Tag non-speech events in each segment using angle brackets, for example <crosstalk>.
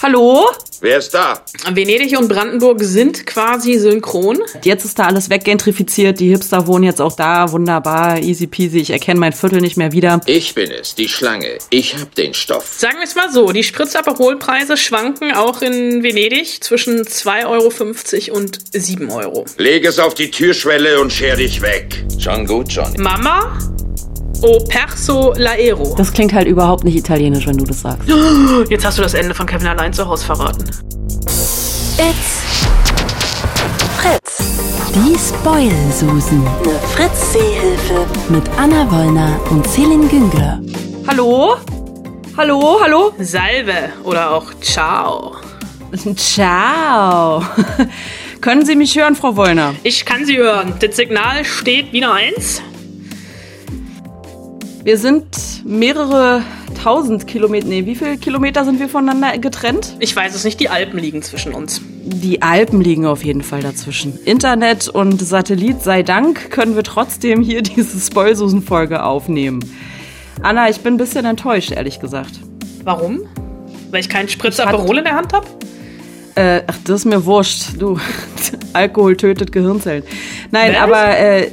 Hallo? Wer ist da? Venedig und Brandenburg sind quasi synchron. Jetzt ist da alles weggentrifiziert, die Hipster wohnen jetzt auch da, wunderbar, easy peasy, ich erkenne mein Viertel nicht mehr wieder. Ich bin es, die Schlange. Ich hab den Stoff. Sagen wir es mal so, die Spritzaperholpreise schwanken auch in Venedig zwischen 2,50 Euro und 7 Euro. Leg es auf die Türschwelle und scher dich weg. Schon gut, Johnny. Mama, o perso l'aero. Das klingt halt überhaupt nicht italienisch, wenn du das sagst. <gasps> Jetzt hast du das Ende von Kevin allein zu Hause verraten. It's Fritz. Die Spoil-Susen. Eine Fritz-Seehilfe. Mit Anna Wollner und Celine Güngler. Hallo? Hallo, hallo? Salve oder auch Ciao. Ciao. <laughs> Können Sie mich hören, Frau Wollner? Ich kann Sie hören. Das Signal steht wieder eins. Wir sind mehrere tausend Kilometer, nee, wie viele Kilometer sind wir voneinander getrennt? Ich weiß es nicht, die Alpen liegen zwischen uns. Die Alpen liegen auf jeden Fall dazwischen. Internet und Satellit sei Dank können wir trotzdem hier <laughs> diese Spoilsusen-Folge aufnehmen. Anna, ich bin ein bisschen enttäuscht, ehrlich gesagt. Warum? Weil ich keinen Spritz Aperol in der Hand habe? Äh, ach, das ist mir wurscht. Du, <laughs> Alkohol tötet Gehirnzellen. Nein, Was? aber äh,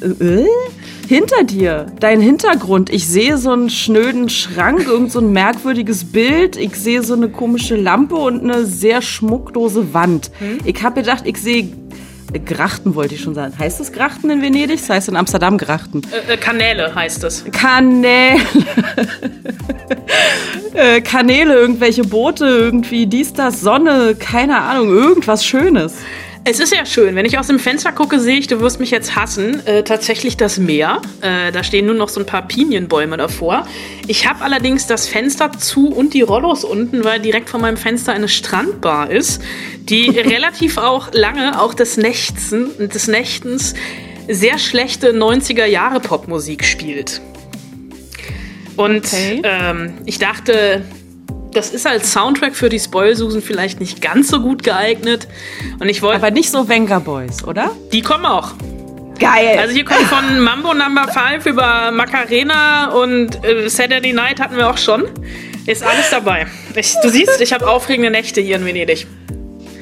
äh, hinter dir, dein Hintergrund. Ich sehe so einen schnöden Schrank, irgend so ein merkwürdiges Bild. Ich sehe so eine komische Lampe und eine sehr schmucklose Wand. Ich habe gedacht, ich sehe Grachten, wollte ich schon sagen. Heißt das Grachten in Venedig? Das heißt in Amsterdam Grachten. Äh, äh, Kanäle heißt es. Kanäle. <laughs> äh, Kanäle, irgendwelche Boote, irgendwie dies, das, Sonne, keine Ahnung, irgendwas Schönes. Es ist ja schön, wenn ich aus dem Fenster gucke, sehe ich, du wirst mich jetzt hassen, äh, tatsächlich das Meer. Äh, da stehen nur noch so ein paar Pinienbäume davor. Ich habe allerdings das Fenster zu und die Rollos unten, weil direkt vor meinem Fenster eine Strandbar ist, die <laughs> relativ auch lange, auch des, Nächten, des Nächtens, sehr schlechte 90er-Jahre-Popmusik spielt. Und Okay. ähm, ich dachte, das ist als Soundtrack für die Spoilsusen vielleicht nicht ganz so gut geeignet. Und ich wollte. Aber nicht so Venga Boys, oder? Die kommen auch. Geil. Also hier kommt von Mambo Number 5 über Macarena und äh, Saturday Night hatten wir auch schon. Ist alles dabei. Ich, du siehst, ich habe aufregende Nächte hier in Venedig.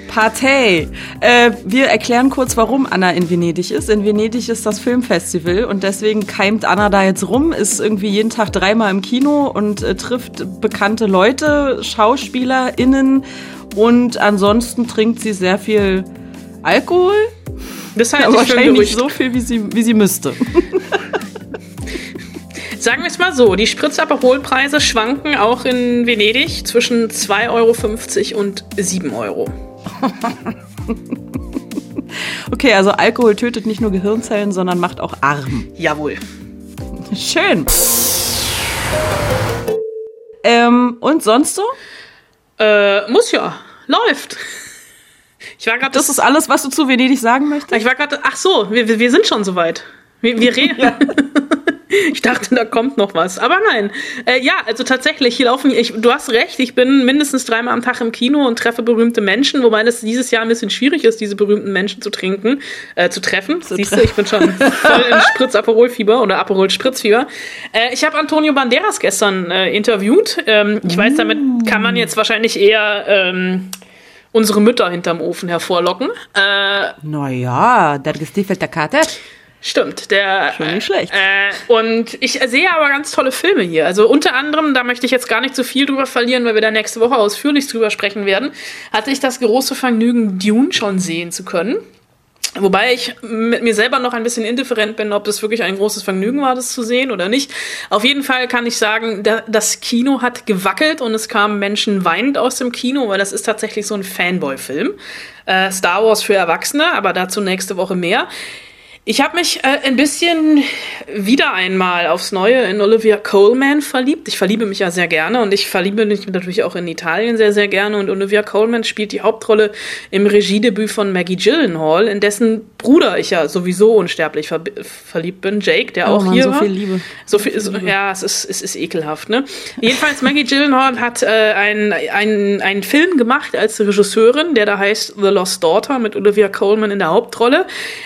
Partei. Äh, wir erklären kurz, warum Anna in Venedig ist. In Venedig ist das Filmfestival und deswegen keimt Anna da jetzt rum, ist irgendwie jeden Tag dreimal im Kino und äh, trifft bekannte Leute, SchauspielerInnen und ansonsten trinkt sie sehr viel Alkohol. Das halte Aber ich wahrscheinlich nicht so viel, wie sie, wie sie müsste. <laughs> Sagen wir es mal so, die Spritzaperholpreise schwanken auch in Venedig zwischen 2,50 Euro und 7 Euro. <laughs> Okay, also Alkohol tötet nicht nur Gehirnzellen, sondern macht auch arm. Jawohl. Schön. Ähm, und sonst so? Äh, muss ja. Läuft. Ich war gerade Das ist alles, was du zu Venedig sagen möchtest? Ich war gerade, ach so, wir, wir- wir sind schon soweit. Wir, wir <laughs> reden. <laughs> Ich dachte, da kommt noch was. Aber nein. Äh, ja, also tatsächlich, hier laufen, ich, du hast recht, ich bin mindestens dreimal am Tag im Kino und treffe berühmte Menschen, wobei das dieses Jahr ein bisschen schwierig ist, diese berühmten Menschen zu trinken, äh, zu treffen. Siehst du, ich bin schon voll in Spritz-Aperol-Fieber oder Aperol-Spritzfieber. Äh, ich habe Antonio Banderas gestern äh, interviewt. Ähm, ich weiß, damit kann man jetzt wahrscheinlich eher ähm, unsere Mütter hinterm Ofen hervorlocken. Äh, Naja, der gestiefelte Kater. Stimmt, der. Schon nicht schlecht. Äh, und ich sehe aber ganz tolle Filme hier. Also unter anderem, da möchte ich jetzt gar nicht so viel drüber verlieren, weil wir da nächste Woche ausführlich drüber sprechen werden, hatte ich das große Vergnügen, Dune schon sehen zu können. Wobei ich mit mir selber noch ein bisschen indifferent bin, ob das wirklich ein großes Vergnügen war, das zu sehen oder nicht. Auf jeden Fall kann ich sagen, da, das Kino hat gewackelt und es kamen Menschen weinend aus dem Kino, weil das ist tatsächlich so ein Fanboy-Film. Äh, Star Wars für Erwachsene, aber dazu nächste Woche mehr. Ich habe mich äh, ein bisschen wieder einmal aufs Neue in Olivia Coleman verliebt. Ich verliebe mich ja sehr gerne und ich verliebe mich natürlich auch in Italien sehr, sehr gerne. Und Olivia Coleman spielt die Hauptrolle im Regiedebüt von Maggie Gyllenhaal, in dessen Bruder ich ja sowieso unsterblich ver verliebt bin, Jake, der Oh auch Mann, hier so war. viel Liebe. So viel, so, ja, es ist, es ist ekelhaft, ne? Jedenfalls, Maggie Gyllenhaal hat äh, einen ein, einen Film gemacht als Regisseurin, der da heißt The Lost Daughter mit Olivia Coleman in der Hauptrolle.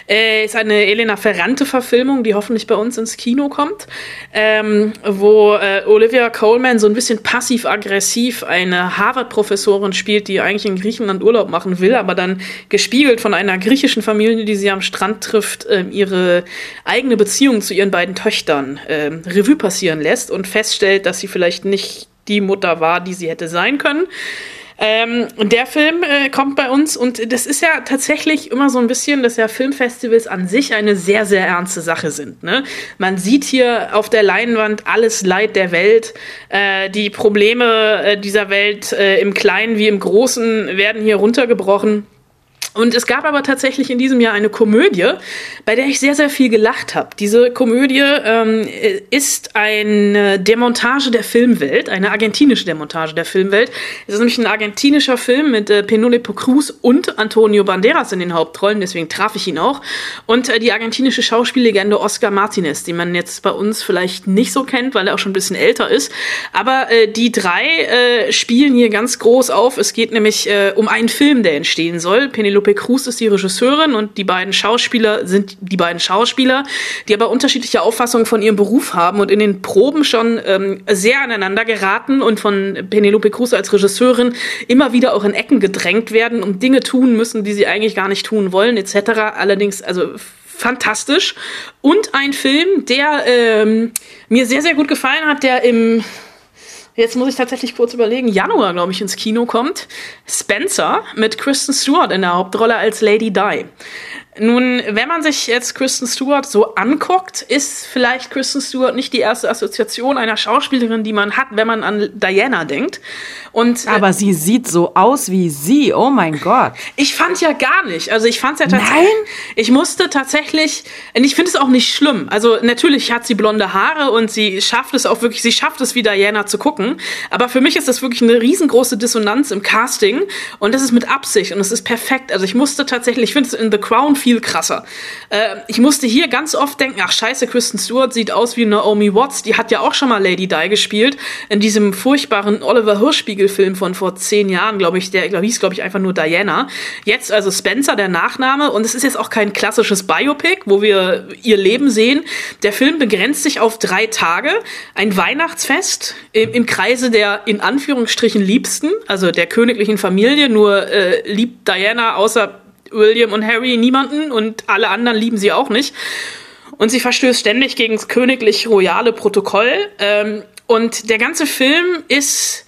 Äh, ist eine Elena Ferrante-Verfilmung, die hoffentlich bei uns ins Kino kommt, ähm, wo äh, Olivia Coleman so ein bisschen passiv-aggressiv eine Harvard-Professorin spielt, die eigentlich in Griechenland Urlaub machen will, aber dann gespiegelt von einer griechischen Familie, die sie am Strand trifft, äh, ihre eigene Beziehung zu ihren beiden Töchtern äh, Revue passieren lässt und feststellt, dass sie vielleicht nicht die Mutter war, die sie hätte sein können. Ähm, und der Film äh, kommt bei uns und das ist ja tatsächlich immer so ein bisschen, dass ja Filmfestivals an sich eine sehr, sehr ernste Sache sind. Ne? Man sieht hier auf der Leinwand alles Leid der Welt. Äh, die Probleme äh, dieser Welt äh, im Kleinen wie im Großen werden hier runtergebrochen. Und es gab aber tatsächlich in diesem Jahr eine Komödie, bei der ich sehr, sehr viel gelacht habe. Diese Komödie ähm, ist eine Demontage der Filmwelt, eine argentinische Demontage der Filmwelt. Es ist nämlich ein argentinischer Film mit äh, Penelope Cruz und Antonio Banderas in den Hauptrollen, deswegen traf ich ihn auch. Und äh, die argentinische Schauspiellegende Oscar Martinez, die man jetzt bei uns vielleicht nicht so kennt, weil er auch schon ein bisschen älter ist. Aber äh, die drei äh, spielen hier ganz groß auf. Es geht nämlich äh, um einen Film, der entstehen soll. Penelope Penelope Cruz ist die Regisseurin und die beiden Schauspieler sind die beiden Schauspieler, die aber unterschiedliche Auffassungen von ihrem Beruf haben und in den Proben schon ähm, sehr aneinander geraten und von Penelope Cruz als Regisseurin immer wieder auch in Ecken gedrängt werden und Dinge tun müssen, die sie eigentlich gar nicht tun wollen, etc. Allerdings, also fantastisch. Und ein Film, der ähm, mir sehr, sehr gut gefallen hat, der im jetzt muss ich tatsächlich kurz überlegen, Januar, glaube ich, ins Kino kommt. Spencer mit Kristen Stewart in der Hauptrolle als Lady Di. Nun, wenn man sich jetzt Kristen Stewart so anguckt, ist vielleicht Kristen Stewart nicht die erste Assoziation einer Schauspielerin, die man hat, wenn man an Diana denkt. Und, äh, Aber äh, sie sieht so aus wie sie. Oh mein Gott. Ich fand ja gar nicht. Also ich fand ja tatsächlich. Nein? Ich musste tatsächlich. Und ich finde es auch nicht schlimm. Also natürlich hat sie blonde Haare und sie schafft es auch wirklich. Sie schafft es wie Diana zu gucken. Aber für mich ist das wirklich eine riesengroße Dissonanz im Casting und das ist mit Absicht und es ist perfekt. Also ich musste tatsächlich. Ich finde es in The Crown viel krasser. Äh, ich musste hier ganz oft denken, ach scheiße, Kristen Stewart sieht aus wie Naomi Watts, die hat ja auch schon mal Lady Di gespielt, in diesem furchtbaren Oliver Hirschspiegel-Film von vor zehn Jahren, glaube ich, der glaub, hieß, glaube ich, einfach nur Diana. Jetzt also Spencer, der Nachname, und es ist jetzt auch kein klassisches Biopic, wo wir ihr Leben sehen. Der Film begrenzt sich auf drei Tage, ein Weihnachtsfest im, im Kreise der in Anführungsstrichen Liebsten, also der königlichen Familie, nur äh, liebt Diana außer William und Harry niemanden und alle anderen lieben sie auch nicht. Und sie verstößt ständig gegen das königlich-royale Protokoll. Ähm, und der ganze Film ist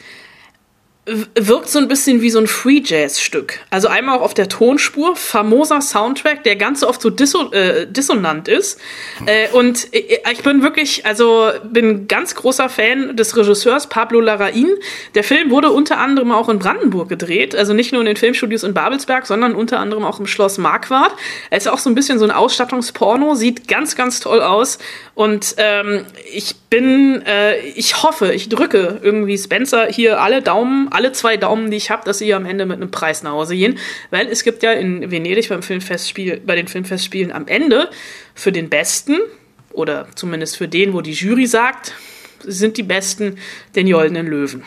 wirkt so ein bisschen wie so ein Free Jazz Stück. Also einmal auch auf der Tonspur, famoser Soundtrack, der ganz oft so disso äh, dissonant ist. Äh, und ich bin wirklich, also bin ganz großer Fan des Regisseurs Pablo Larraín. Der Film wurde unter anderem auch in Brandenburg gedreht, also nicht nur in den Filmstudios in Babelsberg, sondern unter anderem auch im Schloss Marquardt. Er ist auch so ein bisschen so ein Ausstattungsporno, sieht ganz, ganz toll aus. Und ähm, ich bin, äh, ich hoffe, ich drücke irgendwie Spencer hier alle Daumen alle zwei Daumen, die ich habe, dass sie am Ende mit einem Preis nach Hause gehen. Weil es gibt ja in Venedig beim Filmfestspiel, bei den Filmfestspielen am Ende für den Besten, oder zumindest für den, wo die Jury sagt, sind die Besten den Goldenen Löwen.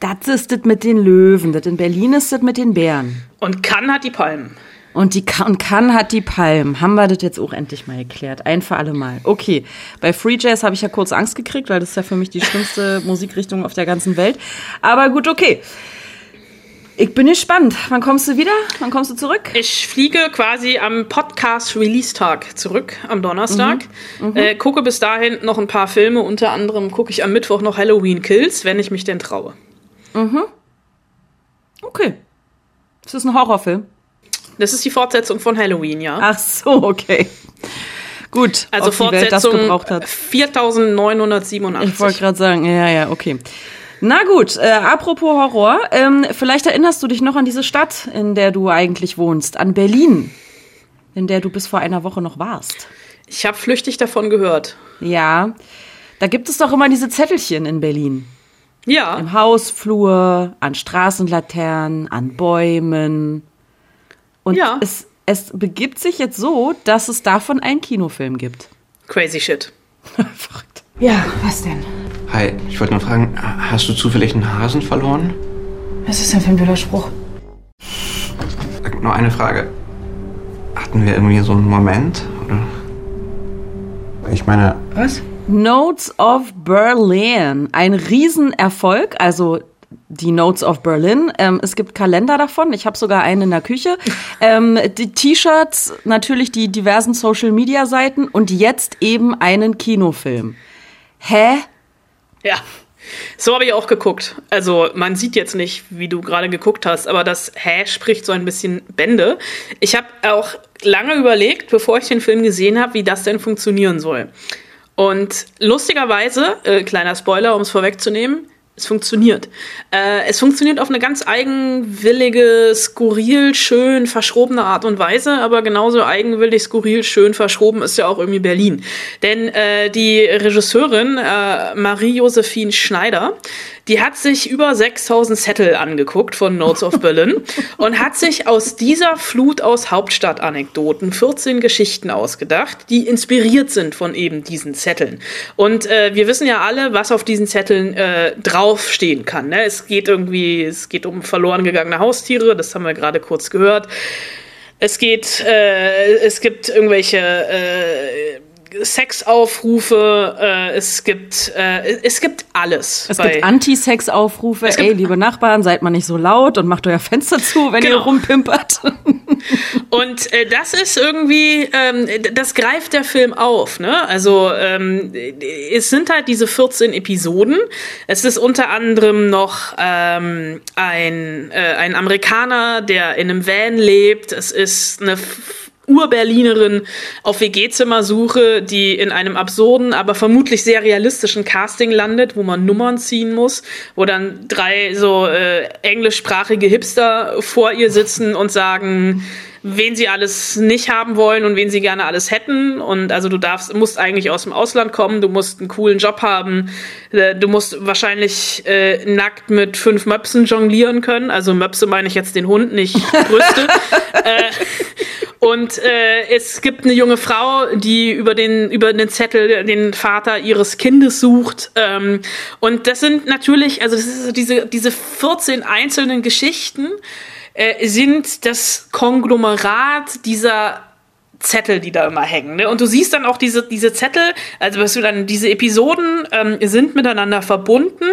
Das ist das mit den Löwen, das in Berlin ist das mit den Bären. Und Cannes hat die Palmen. Und, die, und Cannes hat die Palmen. Haben wir das jetzt auch endlich mal geklärt. Ein für alle Mal. Okay, bei Free Jazz habe ich ja kurz Angst gekriegt, weil das ist ja für mich die schlimmste <laughs> Musikrichtung auf der ganzen Welt. Aber gut, okay. Ich bin gespannt. Wann kommst du wieder? Wann kommst du zurück? Ich fliege quasi am Podcast-Release-Tag zurück, am Donnerstag. Mhm. Mhm. Äh, gucke bis dahin noch ein paar Filme. Unter anderem gucke ich am Mittwoch noch Halloween Kills, wenn ich mich denn traue. Mhm. Okay. Das ist ein Horrorfilm. Das ist die Fortsetzung von Halloween, ja. Ach so, okay. Gut. Also Fortsetzung 4987. Ich wollte gerade sagen, ja, ja, okay. Na gut, äh, apropos Horror, ähm, vielleicht erinnerst du dich noch an diese Stadt, in der du eigentlich wohnst, an Berlin, in der du bis vor einer Woche noch warst. Ich habe flüchtig davon gehört. Ja, da gibt es doch immer diese Zettelchen in Berlin. Ja. Im Hausflur, an Straßenlaternen, an Bäumen. Und ja. es, es begibt sich jetzt so, dass es davon einen Kinofilm gibt. Crazy shit. <laughs> Verrückt. Ja, was denn? Hi, ich wollte nur fragen, hast du zufällig einen Hasen verloren? Was ist denn für ein blöder Spruch? Nur eine Frage. Hatten wir irgendwie so einen Moment? Oder? Ich meine, Was? Notes of Berlin. Ein Riesenerfolg. Also die Notes of Berlin. Ähm, es gibt Kalender davon. Ich habe sogar einen in der Küche. <laughs> Ähm, die T-Shirts, natürlich die diversen Social-Media-Seiten und jetzt eben einen Kinofilm. Hä? Ja. So habe ich auch geguckt. Also man sieht jetzt nicht, wie du gerade geguckt hast, aber das Hä spricht so ein bisschen Bände. Ich habe auch lange überlegt, bevor ich den Film gesehen habe, wie das denn funktionieren soll. Und lustigerweise, äh, kleiner Spoiler, um es vorwegzunehmen, es funktioniert. Äh, es funktioniert auf eine ganz eigenwillige, skurril, schön, verschrobene Art und Weise, aber genauso eigenwillig, skurril, schön, verschroben ist ja auch irgendwie Berlin. Denn äh, die Regisseurin äh, Marie-Josephine Schneider, die hat sich über 6000 Zettel angeguckt von Notes of Berlin <laughs> und hat sich aus dieser Flut aus Hauptstadtanekdoten 14 Geschichten ausgedacht, die inspiriert sind von eben diesen Zetteln. Und äh, wir wissen ja alle, was auf diesen Zetteln äh, draufstehen kann. Ne? Es geht irgendwie, es geht um verloren gegangene Haustiere, das haben wir gerade kurz gehört. Es geht, äh, es gibt irgendwelche äh, Sexaufrufe, äh, es gibt, äh, es gibt alles. Es gibt Anti-Sex-Aufrufe. Ey, liebe Nachbarn, seid mal nicht so laut und macht euer Fenster zu, wenn ihr Genau. rumpimpert. <laughs> Und äh, das ist irgendwie, ähm, das greift der Film auf. Ne? Also ähm, es sind halt diese 14 Episoden. Es ist unter anderem noch ähm, ein, äh, ein Amerikaner, der in einem Van lebt. Es ist eine Ur-Berlinerin auf WG-Zimmersuche, die in einem absurden, aber vermutlich sehr realistischen Casting landet, wo man Nummern ziehen muss, wo dann drei so äh, englischsprachige Hipster vor ihr sitzen und sagen, wen sie alles nicht haben wollen und wen sie gerne alles hätten. Und also du darfst, musst eigentlich aus dem Ausland kommen, du musst einen coolen Job haben, äh, du musst wahrscheinlich äh, nackt mit fünf Möpsen jonglieren können. Also Möpse meine ich jetzt den Hund, nicht <laughs> Brüste. äh, und äh, es gibt eine junge Frau, die über den, über den Zettel den Vater ihres Kindes sucht. Ähm, und das sind natürlich, also das ist diese, diese 14 einzelnen Geschichten äh, sind das Konglomerat dieser Zettel, die da immer hängen. Ne? Und du siehst dann auch diese, diese Zettel, also was du dann, diese Episoden ähm, sind miteinander verbunden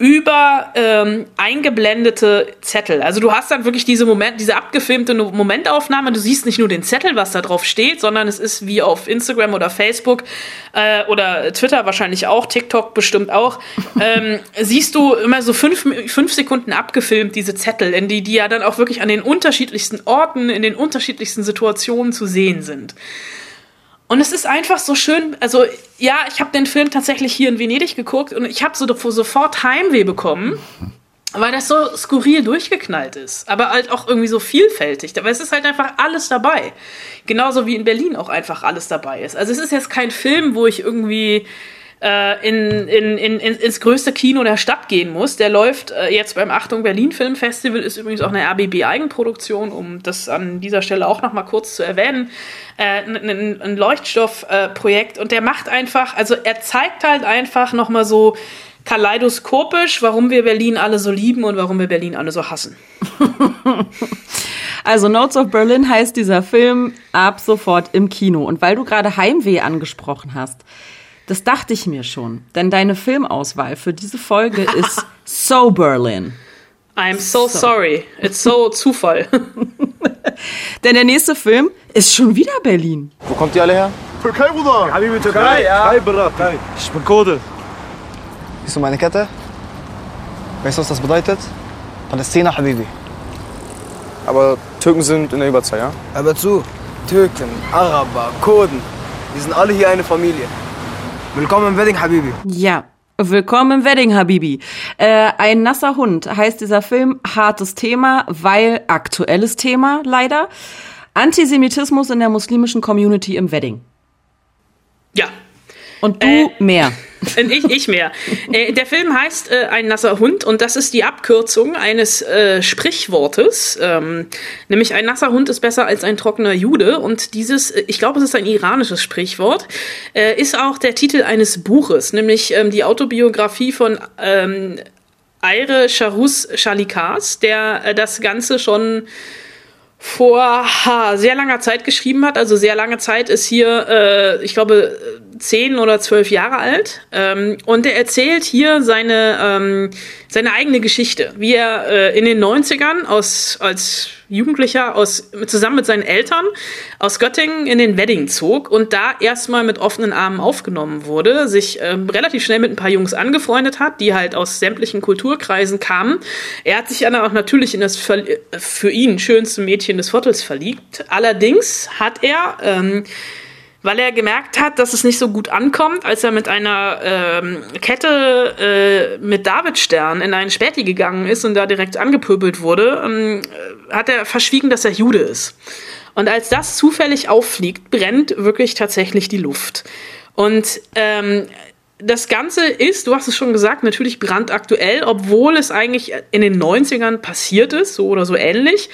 über ähm, eingeblendete Zettel. Also du hast dann wirklich diese Moment, diese abgefilmte Momentaufnahme. Du siehst nicht nur den Zettel, was da drauf steht, sondern es ist wie auf Instagram oder Facebook äh, oder Twitter wahrscheinlich auch, TikTok bestimmt auch. <laughs> ähm, siehst du immer so fünf, fünf Sekunden abgefilmt diese Zettel, in die die ja dann auch wirklich an den unterschiedlichsten Orten, in den unterschiedlichsten Situationen zu sehen sind. Und es ist einfach so schön, also ja, ich habe den Film tatsächlich hier in Venedig geguckt und ich habe so sofort Heimweh bekommen, weil das so skurril durchgeknallt ist, aber halt auch irgendwie so vielfältig. Aber es ist halt einfach alles dabei. Genauso wie in Berlin auch einfach alles dabei ist. Also es ist jetzt kein Film, wo ich irgendwie äh, in, in, in, in, ins größte Kino der Stadt gehen muss. Der läuft äh, jetzt beim Achtung Berlin Film Festival, ist übrigens auch eine RBB-Eigenproduktion, um das an dieser Stelle auch noch mal kurz zu erwähnen. Äh, ein, ein, Leuchtstoff-Projekt und der macht einfach, also er zeigt halt einfach noch mal so kaleidoskopisch, warum wir Berlin alle so lieben und warum wir Berlin alle so hassen. <laughs> Also Notes of Berlin heißt dieser Film ab sofort im Kino. Und weil du gerade Heimweh angesprochen hast, das dachte ich mir schon. Denn deine Filmauswahl für diese Folge <laughs> ist So Berlin. I'm so, sorry. It's so <laughs> Zufall. Denn der nächste Film ist schon wieder Berlin. Wo kommt ihr alle her? Türkei, Bruder! Habibi, Türkei, ja. Türkei, Bruder. Ich bin Kurde. Siehst du meine Kette? Weißt du, was das bedeutet? Palästina, Habibi. Aber Türken sind in der Überzahl, ja? Aber zu, Türken, Araber, Kurden, wir sind alle hier eine Familie. Willkommen im Wedding, Habibi. Ja. Willkommen im Wedding, Habibi. Äh, ein nasser Hund heißt dieser Film. Hartes Thema, weil aktuelles Thema, leider. Antisemitismus in der muslimischen Community im Wedding. ja. Und du Äh, mehr. <laughs> Ich, ich mehr. Äh, der Film heißt äh, Ein nasser Hund und das ist die Abkürzung eines äh, Sprichwortes. Ähm, nämlich ein nasser Hund ist besser als ein trockener Jude. Und dieses, äh, ich glaube, es ist ein iranisches Sprichwort, äh, ist auch der Titel eines Buches, nämlich ähm, die Autobiografie von ähm, Aire Charus Chalikas, der äh, das Ganze schon vor ha, sehr langer Zeit geschrieben hat. Also sehr lange Zeit ist hier, äh, ich glaube, zehn oder zwölf Jahre alt. Ähm, und er erzählt hier seine, ähm, seine eigene Geschichte, wie er äh, in den 90ern aus, als Jugendlicher aus, zusammen mit seinen Eltern aus Göttingen in den Wedding zog und da erstmal mit offenen Armen aufgenommen wurde, sich ähm, relativ schnell mit ein paar Jungs angefreundet hat, die halt aus sämtlichen Kulturkreisen kamen. Er hat sich dann auch natürlich in das für ihn schönste Mädchen des Viertels verliebt. Allerdings hat er ähm, weil er gemerkt hat, dass es nicht so gut ankommt, als er mit einer ähm, Kette äh, mit Davidstern in einen Späti gegangen ist und da direkt angepöbelt wurde, ähm, hat er verschwiegen, dass er Jude ist. Und als das zufällig auffliegt, brennt wirklich tatsächlich die Luft. Und ähm, das Ganze ist, du hast es schon gesagt, natürlich brandaktuell, obwohl es eigentlich in den 90ern passiert ist, so oder so ähnlich.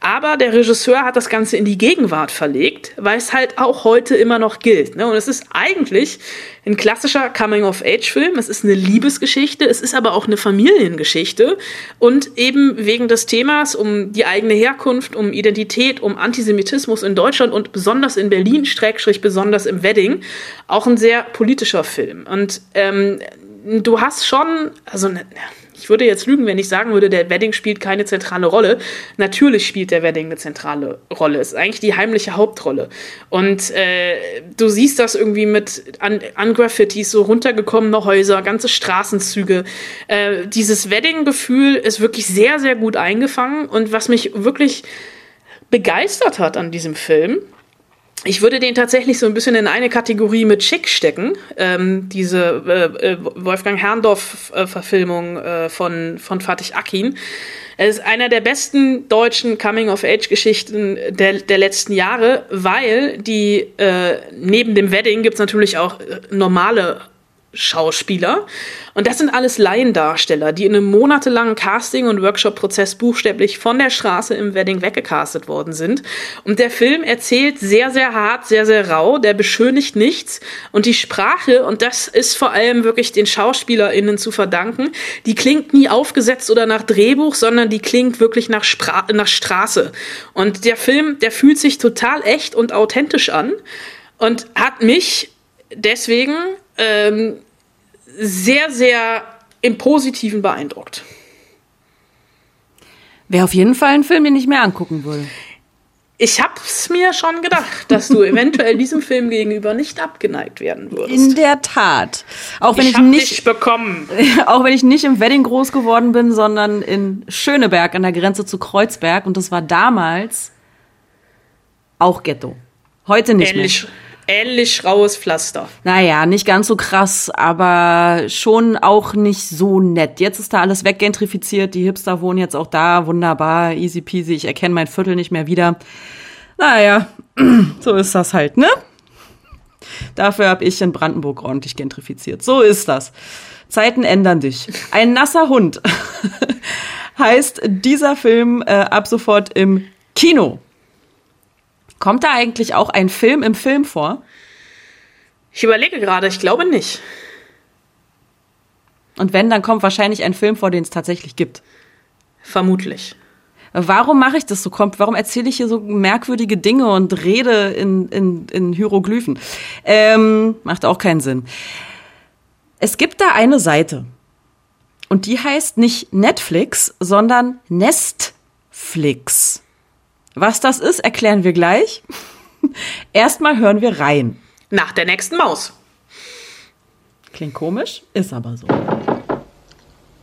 Aber der Regisseur hat das Ganze in die Gegenwart verlegt, weil es halt auch heute immer noch gilt. Ne? Und es ist eigentlich ein klassischer Coming-of-Age-Film. Es ist eine Liebesgeschichte, es ist aber auch eine Familiengeschichte. Und eben wegen des Themas um die eigene Herkunft, um Identität, um Antisemitismus in Deutschland und besonders in Berlin, Streckstrich besonders im Wedding, auch ein sehr politischer Film. Und ähm, du hast schon, also ne, ich würde jetzt lügen, wenn ich sagen würde, der Wedding spielt keine zentrale Rolle. Natürlich spielt der Wedding eine zentrale Rolle. Es ist eigentlich die heimliche Hauptrolle. Und äh, du siehst das irgendwie mit an, an Graffitis, so runtergekommene Häuser, ganze Straßenzüge. Äh, dieses Wedding-Gefühl ist wirklich sehr, sehr gut eingefangen. Und was mich wirklich begeistert hat an diesem Film, ich würde den tatsächlich so ein bisschen in eine Kategorie mit Schick stecken. Ähm, diese äh, äh Wolfgang Herrndorf-Verfilmung äh, von, von Fatih Akin. Es ist einer der besten deutschen Coming-of-Age-Geschichten der, der letzten Jahre, weil die äh, neben dem Wedding gibt's natürlich auch äh, normale Schauspieler. Und das sind alles Laiendarsteller, die in einem monatelangen Casting- und Workshop-Prozess buchstäblich von der Straße im Wedding weggecastet worden sind. Und der Film erzählt sehr, sehr hart, sehr, sehr rau, der beschönigt nichts. Und die Sprache, und das ist vor allem wirklich den SchauspielerInnen zu verdanken, die klingt nie aufgesetzt oder nach Drehbuch, sondern die klingt wirklich nach, Spra nach Straße. Und der Film, der fühlt sich total echt und authentisch an und hat mich deswegen ähm, sehr, sehr im Positiven beeindruckt. Wäre auf jeden Fall ein Film, den ich mir angucken würde. Ich hab's mir schon gedacht, dass du eventuell diesem Film gegenüber nicht abgeneigt werden würdest. In der Tat. Auch wenn ich, ich nicht bekommen. <laughs> Auch wenn ich nicht im Wedding groß geworden bin, sondern in Schöneberg an der Grenze zu Kreuzberg und das war damals auch Ghetto. Heute nicht Ähnlich, mehr ähnlich raues Pflaster. Naja, nicht ganz so krass, aber schon auch nicht so nett. Jetzt ist da alles weggentrifiziert, die Hipster wohnen jetzt auch da, wunderbar, easy peasy, ich erkenne mein Viertel nicht mehr wieder. Naja, <clears throat> so ist das halt, ne? Dafür habe ich in Brandenburg ordentlich gentrifiziert. So ist das. Zeiten ändern dich. Ein nasser Hund <laughs> heißt dieser Film äh, ab sofort im Kino. Kommt da eigentlich auch ein Film im Film vor? Ich überlege gerade, ich glaube nicht. Und wenn, dann kommt wahrscheinlich ein Film vor, den es tatsächlich gibt. Vermutlich. Warum mache ich das so? Warum erzähle ich hier so merkwürdige Dinge und rede in, in, in Hieroglyphen? Ähm, macht auch keinen Sinn. Es gibt da eine Seite. Und die heißt nicht Netflix, sondern Nestflix. Was das ist, erklären wir gleich. <laughs> Erstmal hören wir rein. Nach der nächsten Maus. Klingt komisch, ist aber so.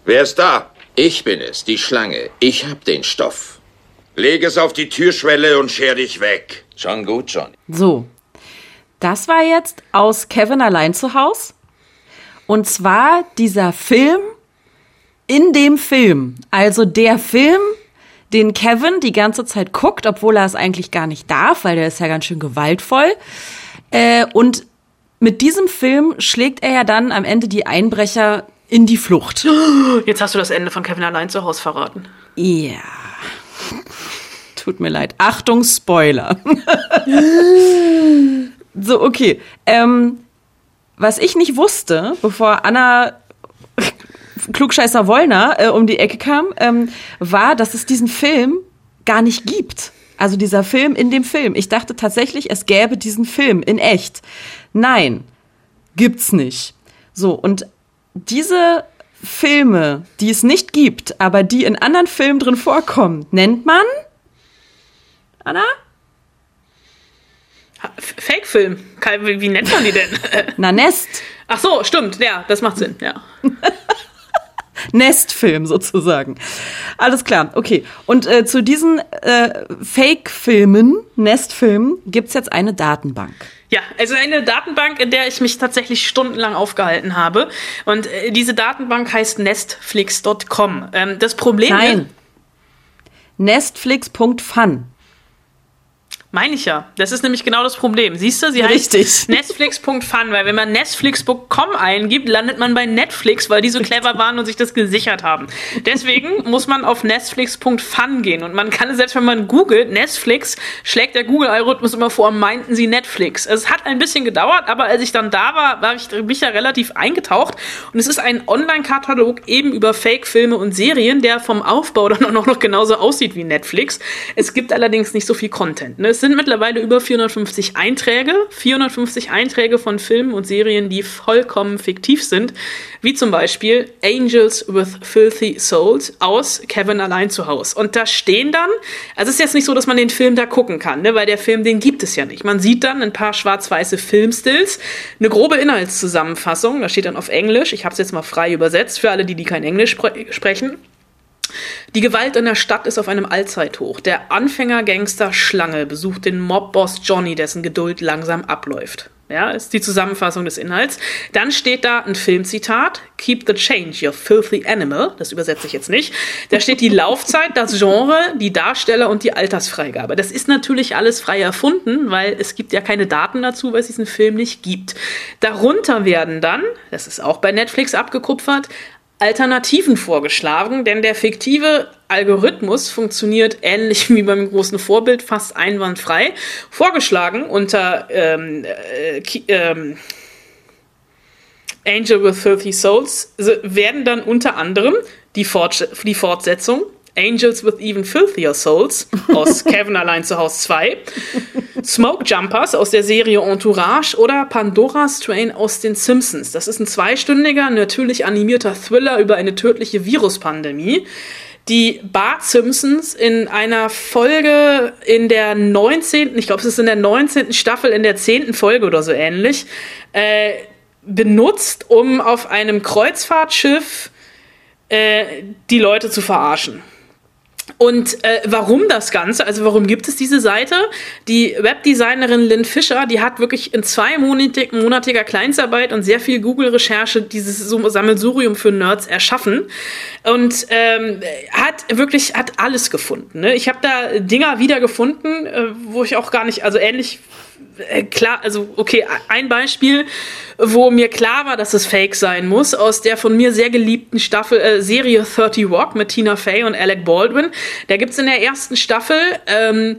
Wer ist da? Ich bin es, die Schlange. Ich hab den Stoff. Leg es auf die Türschwelle und scher dich weg. Schon gut, Johnny. So. Das war jetzt aus Kevin allein zu Haus. Und zwar dieser Film in dem Film. Also der Film, den Kevin die ganze Zeit guckt, obwohl er es eigentlich gar nicht darf, weil der ist ja ganz schön gewaltvoll. Äh, und mit diesem Film schlägt er ja dann am Ende die Einbrecher in die Flucht. <gasps> Jetzt hast du das Ende von Kevin allein zu Hause verraten. Ja. Tut mir leid. Achtung, Spoiler. <laughs> so, okay. Ähm, was ich nicht wusste, bevor Anna Klugscheißer Wollner äh, um die Ecke kam, ähm, war, dass es diesen Film gar nicht gibt. Also dieser Film in dem Film. Ich dachte tatsächlich, es gäbe diesen Film in echt. Nein, gibt's nicht. So, und diese Filme, die es nicht gibt, aber die in anderen Filmen drin vorkommen, nennt man? Anna? Fake-Film. Wie nennt man die denn? Na, Nest. Ach so, stimmt. Ja, das macht Sinn. Ja. <laughs> <laughs> Nestfilm sozusagen. Alles klar, okay. Und äh, zu diesen äh, Fake-Filmen, Nestfilmen, gibt's jetzt eine Datenbank. Ja, also eine Datenbank, in der ich mich tatsächlich stundenlang aufgehalten habe. Und äh, diese Datenbank heißt nestflix.com. Ähm, das Problem Nein. Nestflix.fun. Meine ich ja. Das ist nämlich genau das Problem. Siehst du, sie Richtig. heißt Netflix.fun, weil wenn man Netflix.com eingibt, landet man bei Netflix, weil die so clever waren und sich das gesichert haben. Deswegen <laughs> muss man auf Netflix.fun gehen und man kann selbst wenn man googelt Netflix, schlägt der Google-Algorithmus immer vor, meinten sie Netflix. Es hat ein bisschen gedauert, aber als ich dann da war, war ich mich ja relativ eingetaucht und es ist ein Online-Katalog eben über Fake-Filme und Serien, der vom Aufbau dann auch noch genauso aussieht wie Netflix. Es gibt allerdings nicht so viel Content. Ne? Es sind mittlerweile über 450 Einträge, 450 Einträge von Filmen und Serien, die vollkommen fiktiv sind, wie zum Beispiel Angels with Filthy Souls aus Kevin allein zu Hause. Und da stehen dann, also es ist jetzt nicht so, dass man den Film da gucken kann, ne, weil der Film, den gibt es ja nicht. Man sieht dann ein paar schwarz-weiße Filmstills, eine grobe Inhaltszusammenfassung, da steht dann auf Englisch, ich habe es jetzt mal frei übersetzt für alle, die, die kein Englisch spre sprechen. Die Gewalt in der Stadt ist auf einem Allzeithoch. Der Anfänger-Gangster Schlange besucht den Mobboss Johnny, dessen Geduld langsam abläuft. Ja, ist die Zusammenfassung des Inhalts. Dann steht da ein Filmzitat. Keep the change, you filthy animal. Das übersetze ich jetzt nicht. Da steht die Laufzeit, das Genre, die Darsteller und die Altersfreigabe. Das ist natürlich alles frei erfunden, weil es gibt ja keine Daten dazu, weil es diesen Film nicht gibt. Darunter werden dann, das ist auch bei Netflix abgekupfert, Alternativen vorgeschlagen, denn der fiktive Algorithmus funktioniert ähnlich wie beim großen Vorbild fast einwandfrei. Vorgeschlagen unter ähm, äh, ähm, Angel with 30 Souls werden dann unter anderem die, Fort die Fortsetzung Angels with Even Filthier Souls aus <laughs> Kevin allein zu Haus 2, Smoke Jumpers aus der Serie Entourage oder Pandora's Train aus den Simpsons. Das ist ein zweistündiger, natürlich animierter Thriller über eine tödliche Viruspandemie die Bart Simpsons in einer Folge in der 19., ich glaube, es ist in der 19. Staffel, in der 10. Folge oder so ähnlich, äh, benutzt, um auf einem Kreuzfahrtschiff äh, die Leute zu verarschen. Und äh, warum das Ganze? Also warum gibt es diese Seite? Die Webdesignerin Lynn Fischer, die hat wirklich in zweimonatiger Kleinstarbeit und sehr viel Google-Recherche dieses Sammelsurium für Nerds erschaffen und ähm, hat wirklich hat alles gefunden. Ne? Ich habe da Dinger wiedergefunden, äh, wo ich auch gar nicht, also ähnlich äh, klar, also okay, ein Beispiel, wo mir klar war, dass es Fake sein muss, aus der von mir sehr geliebten Staffel äh, Serie 30 Rock mit Tina Fey und Alec Baldwin. Da gibt's in der ersten Staffel ähm,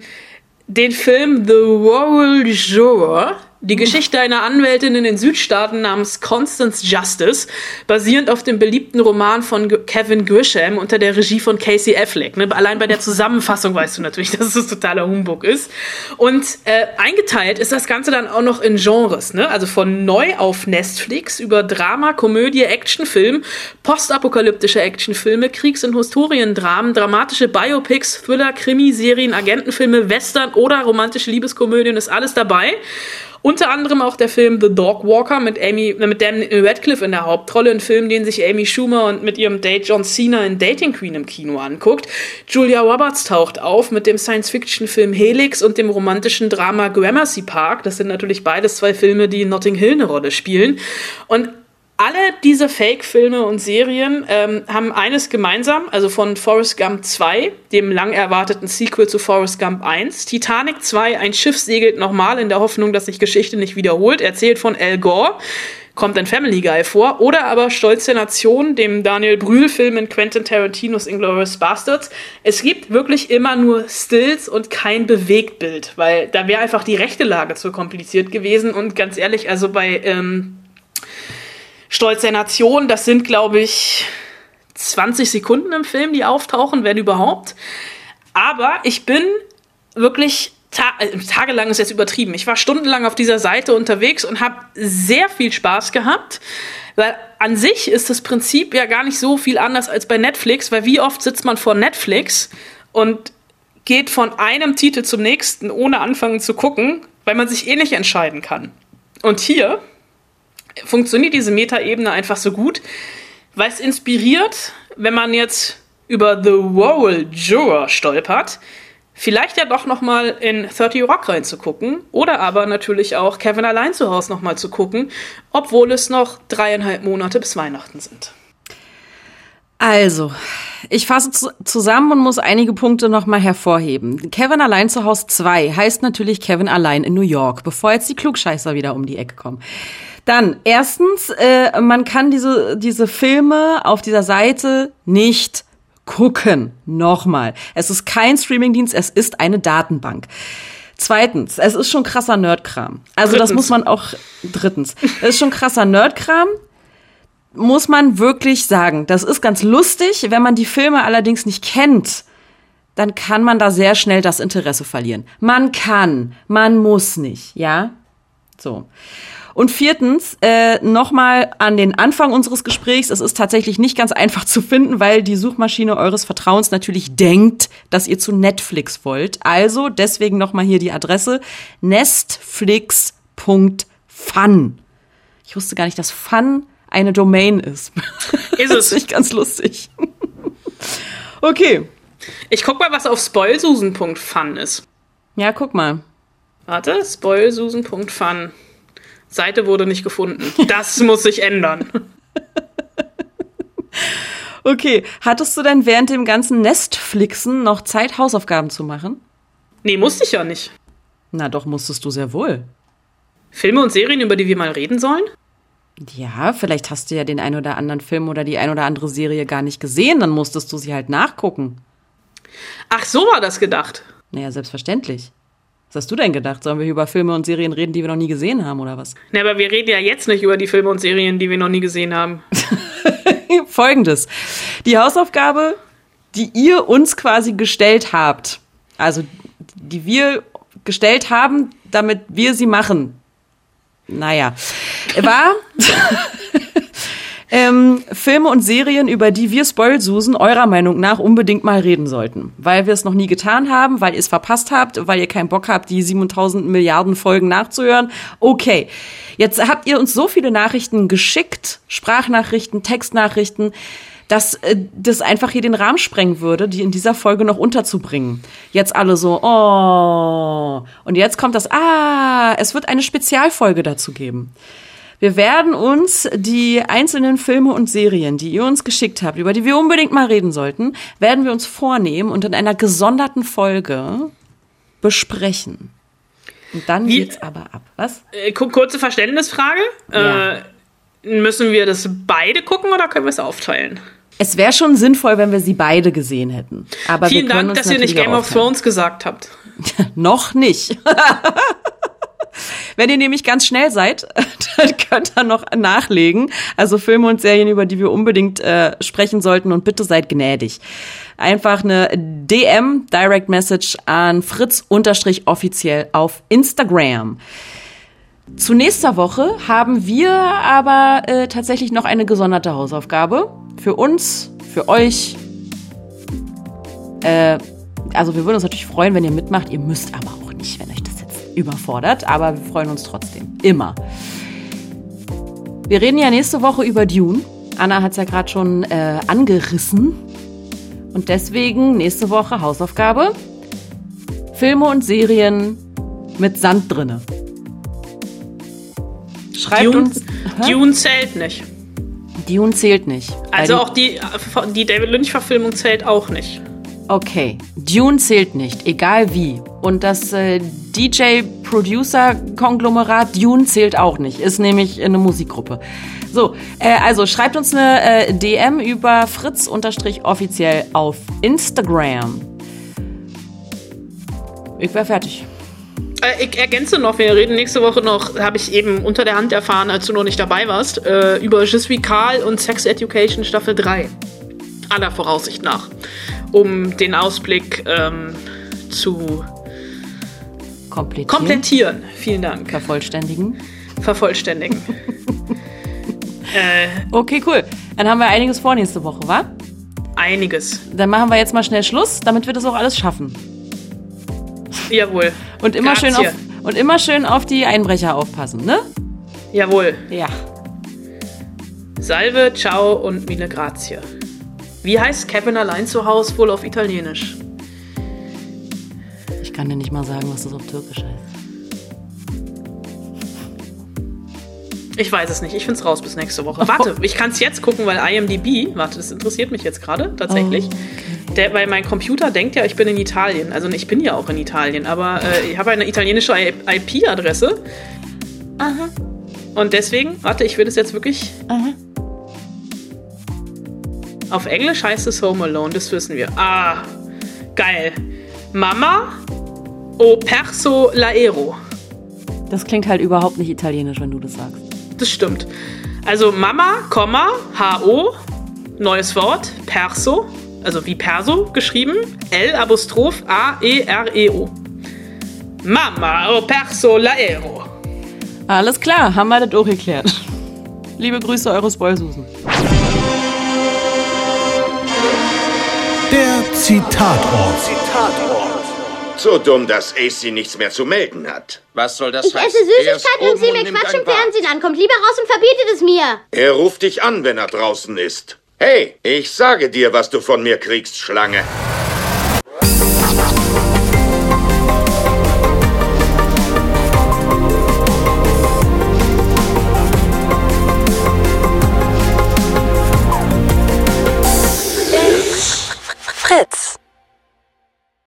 den Film The World Juror die Geschichte einer Anwältin in den Südstaaten namens Constance Justice, basierend auf dem beliebten Roman von Kevin Grisham unter der Regie von Casey Affleck. Ne? Allein bei der Zusammenfassung weißt du natürlich, <laughs> dass es totaler Humbug ist. Und äh, eingeteilt ist das Ganze dann auch noch in Genres, ne? also von neu auf Netflix über Drama, Komödie, Actionfilm, postapokalyptische Actionfilme, Kriegs- und Historiendramen, dramatische Biopics, Thriller, Krimi, Serien, Agentenfilme, Western oder romantische Liebeskomödien ist alles dabei. Unter anderem auch der Film The Dog Walker mit Amy, mit Daniel Radcliffe in der Hauptrolle, ein Film, den sich Amy Schumer und mit ihrem Date John Cena in Dating Queen im Kino anguckt. Julia Roberts taucht auf mit dem Science-Fiction-Film Helix und dem romantischen Drama Gramercy Park. Das sind natürlich beides zwei Filme, die in Notting Hill eine Rolle spielen. Und alle diese Fake-Filme und Serien ähm, haben eines gemeinsam, also von Forrest Gump 2, dem lang erwarteten Sequel zu Forrest Gump 1, Titanic 2, ein Schiff segelt nochmal in der Hoffnung, dass sich Geschichte nicht wiederholt, erzählt von Al Gore, kommt ein Family Guy vor, oder aber Stolz der Nation, dem Daniel Brühl-Film in Quentin Tarantinos Inglourious Bastards. Es gibt wirklich immer nur Stills und kein Bewegtbild, weil da wäre einfach die rechte Lage zu kompliziert gewesen. Und ganz ehrlich, also bei ähm, Stolz der Nation, das sind, glaube ich, 20 Sekunden im Film, die auftauchen, wenn überhaupt. Aber ich bin wirklich ta äh, tagelang ist jetzt übertrieben. Ich war stundenlang auf dieser Seite unterwegs und habe sehr viel Spaß gehabt, weil an sich ist das Prinzip ja gar nicht so viel anders als bei Netflix, weil wie oft sitzt man vor Netflix und geht von einem Titel zum nächsten, ohne anfangen zu gucken, weil man sich eh nicht entscheiden kann. Und hier funktioniert diese Metaebene einfach so gut, weil es inspiriert, wenn man jetzt über The Wall Juror stolpert, vielleicht ja doch noch mal in 30 Rock reinzugucken oder aber natürlich auch Kevin allein zu Hause noch mal zu gucken, obwohl es noch dreieinhalb Monate bis Weihnachten sind. Also, ich fasse zu zusammen und muss einige Punkte nochmal hervorheben. Kevin allein zu Hause 2 heißt natürlich Kevin allein in New York, bevor jetzt die Klugscheißer wieder um die Ecke kommen. Dann, erstens, äh, man kann diese, diese Filme auf dieser Seite nicht gucken. Nochmal. Es ist kein Streamingdienst, es ist eine Datenbank. Zweitens, es ist schon krasser Nerdkram. Also drittens. das muss man auch, drittens, es ist schon krasser Nerdkram muss man wirklich sagen. Das ist ganz lustig. Wenn man die Filme allerdings nicht kennt, dann kann man da sehr schnell das Interesse verlieren. Man kann, man muss nicht, ja? So. Und viertens, äh, nochmal an den Anfang unseres Gesprächs. Es ist tatsächlich nicht ganz einfach zu finden, weil die Suchmaschine eures Vertrauens natürlich denkt, dass ihr zu Netflix wollt. Also deswegen nochmal hier die Adresse nestflix.fun. Ich wusste gar nicht, dass Fun eine Domain ist. Ist <laughs> es. nicht ganz lustig. okay. Ich guck mal, was auf spoilsusen.fun ist. Ja, guck mal. Warte, spoilsusen.fun. Seite wurde nicht gefunden. Das muss sich ändern. <laughs> Okay, hattest du denn während dem ganzen Nestflixen noch Zeit, Hausaufgaben zu machen? Nee, musste ich ja nicht. Na doch, musstest du sehr wohl. Filme und Serien, über die wir mal reden sollen? Ja, vielleicht hast du ja den ein oder anderen Film oder die ein oder andere Serie gar nicht gesehen, dann musstest du sie halt nachgucken. Ach, so war das gedacht. Naja, selbstverständlich. Was hast du denn gedacht? Sollen wir über Filme und Serien reden, die wir noch nie gesehen haben, oder was? Na, aber wir reden ja jetzt nicht über die Filme und Serien, die wir noch nie gesehen haben. <laughs> Folgendes. Die Hausaufgabe, die ihr uns quasi gestellt habt, also die wir gestellt haben, damit wir sie machen, naja, war <laughs> ähm, Filme und Serien, über die wir Spoilsusen eurer Meinung nach unbedingt mal reden sollten. Weil wir es noch nie getan haben, weil ihr es verpasst habt, weil ihr keinen Bock habt, die 7000 Milliarden Folgen nachzuhören. Okay, jetzt habt ihr uns so viele Nachrichten geschickt, Sprachnachrichten, Textnachrichten, dass äh, das einfach hier den Rahmen sprengen würde, die in dieser Folge noch unterzubringen. Jetzt alle so, oh. Und jetzt kommt das, ah, es wird eine Spezialfolge dazu geben. Wir werden uns die einzelnen Filme und Serien, die ihr uns geschickt habt, über die wir unbedingt mal reden sollten, werden wir uns vornehmen und in einer gesonderten Folge besprechen. Und dann Wie, geht's aber ab. Was? Äh, kurze Verständnisfrage. Ja. Äh, müssen wir das beide gucken oder können wir es aufteilen? Es wäre schon sinnvoll, wenn wir sie beide gesehen hätten. Aber Vielen Dank, dass ihr nicht Game of Thrones gesagt habt. <laughs> Noch nicht. <laughs> <laughs> Wenn ihr nämlich ganz schnell seid, <laughs> dann könnt ihr noch nachlegen. Also Filme und Serien, über die wir unbedingt äh, sprechen sollten und bitte seid gnädig. Einfach eine DM, Direct Message an Fritz-offiziell auf Instagram. Zu nächster Woche haben wir aber äh, tatsächlich noch eine gesonderte Hausaufgabe. Für uns, für euch. Äh, also wir würden uns natürlich freuen, wenn ihr mitmacht. Ihr müsst aber auch nicht, wenn euch das überfordert. Aber wir freuen uns trotzdem. Immer. Wir reden ja nächste Woche über Dune. Anna hat es ja gerade schon äh, angerissen. Und deswegen nächste Woche Hausaufgabe. Filme und Serien mit Sand drinne. Schreibt Dune, uns. Hä? Dune zählt nicht. Dune zählt nicht. Also auch die, die David Lynch-Verfilmung zählt auch nicht. Okay, Dune zählt nicht, egal wie. Und das äh, DJ-Producer-Konglomerat Dune zählt auch nicht, ist nämlich eine Musikgruppe. So, äh, also schreibt uns eine äh, DM über fritz-offiziell auf Instagram. Ich wäre fertig. Äh, ich ergänze noch, wir reden nächste Woche noch, habe ich eben unter der Hand erfahren, als du noch nicht dabei warst, äh, über Je suis Karl und Sex Education Staffel 3. Aller Voraussicht nach. Um den Ausblick ähm, zu Komplettieren. Komplettieren. Vielen Dank. Vervollständigen. Vervollständigen. <laughs> äh, Okay, cool. Dann haben wir einiges vor nächste Woche, wa? einiges. Dann machen wir jetzt mal schnell Schluss, damit wir das auch alles schaffen. Jawohl. Und immer, schön auf, und immer schön auf die Einbrecher aufpassen, ne? Jawohl. Ja. Salve, ciao und mille grazie. Wie heißt Kevin allein zu Hause wohl auf Italienisch? Ich kann dir nicht mal sagen, was das auf Türkisch heißt. Ich weiß es nicht. Ich find's raus bis nächste Woche. Warte, ich kann's jetzt gucken, weil IMDb, warte, das interessiert mich jetzt gerade tatsächlich. Der, weil mein Computer denkt ja, ich bin in Italien. Also ich bin ja auch in Italien, aber äh, ich habe eine italienische IP-Adresse. Aha. Und deswegen, warte, ich will das jetzt wirklich. Aha. Auf Englisch heißt es Home Alone, das wissen wir. Ah, geil. Mama o perso l'aero. Das klingt halt überhaupt nicht italienisch, wenn du das sagst. Das stimmt. Also Mama, Komma, H-O, neues Wort, Perso, also wie Perso geschrieben, L Apostroph A-E-R-E-O. Mama o perso l'aero. Alles klar, haben wir das auch geklärt. Liebe Grüße, eure Spoilsusen. Der Zitatort. So dumm, dass AC nichts mehr zu melden hat. Was soll das Ich heißen? esse Er ist Süßigkeiten und sehe mir Quatsch im. Fernsehen an. Kommt lieber raus und verbietet es mir. Er ruft dich an, wenn er draußen ist. Hey, ich sage dir, was du von mir kriegst, Schlange.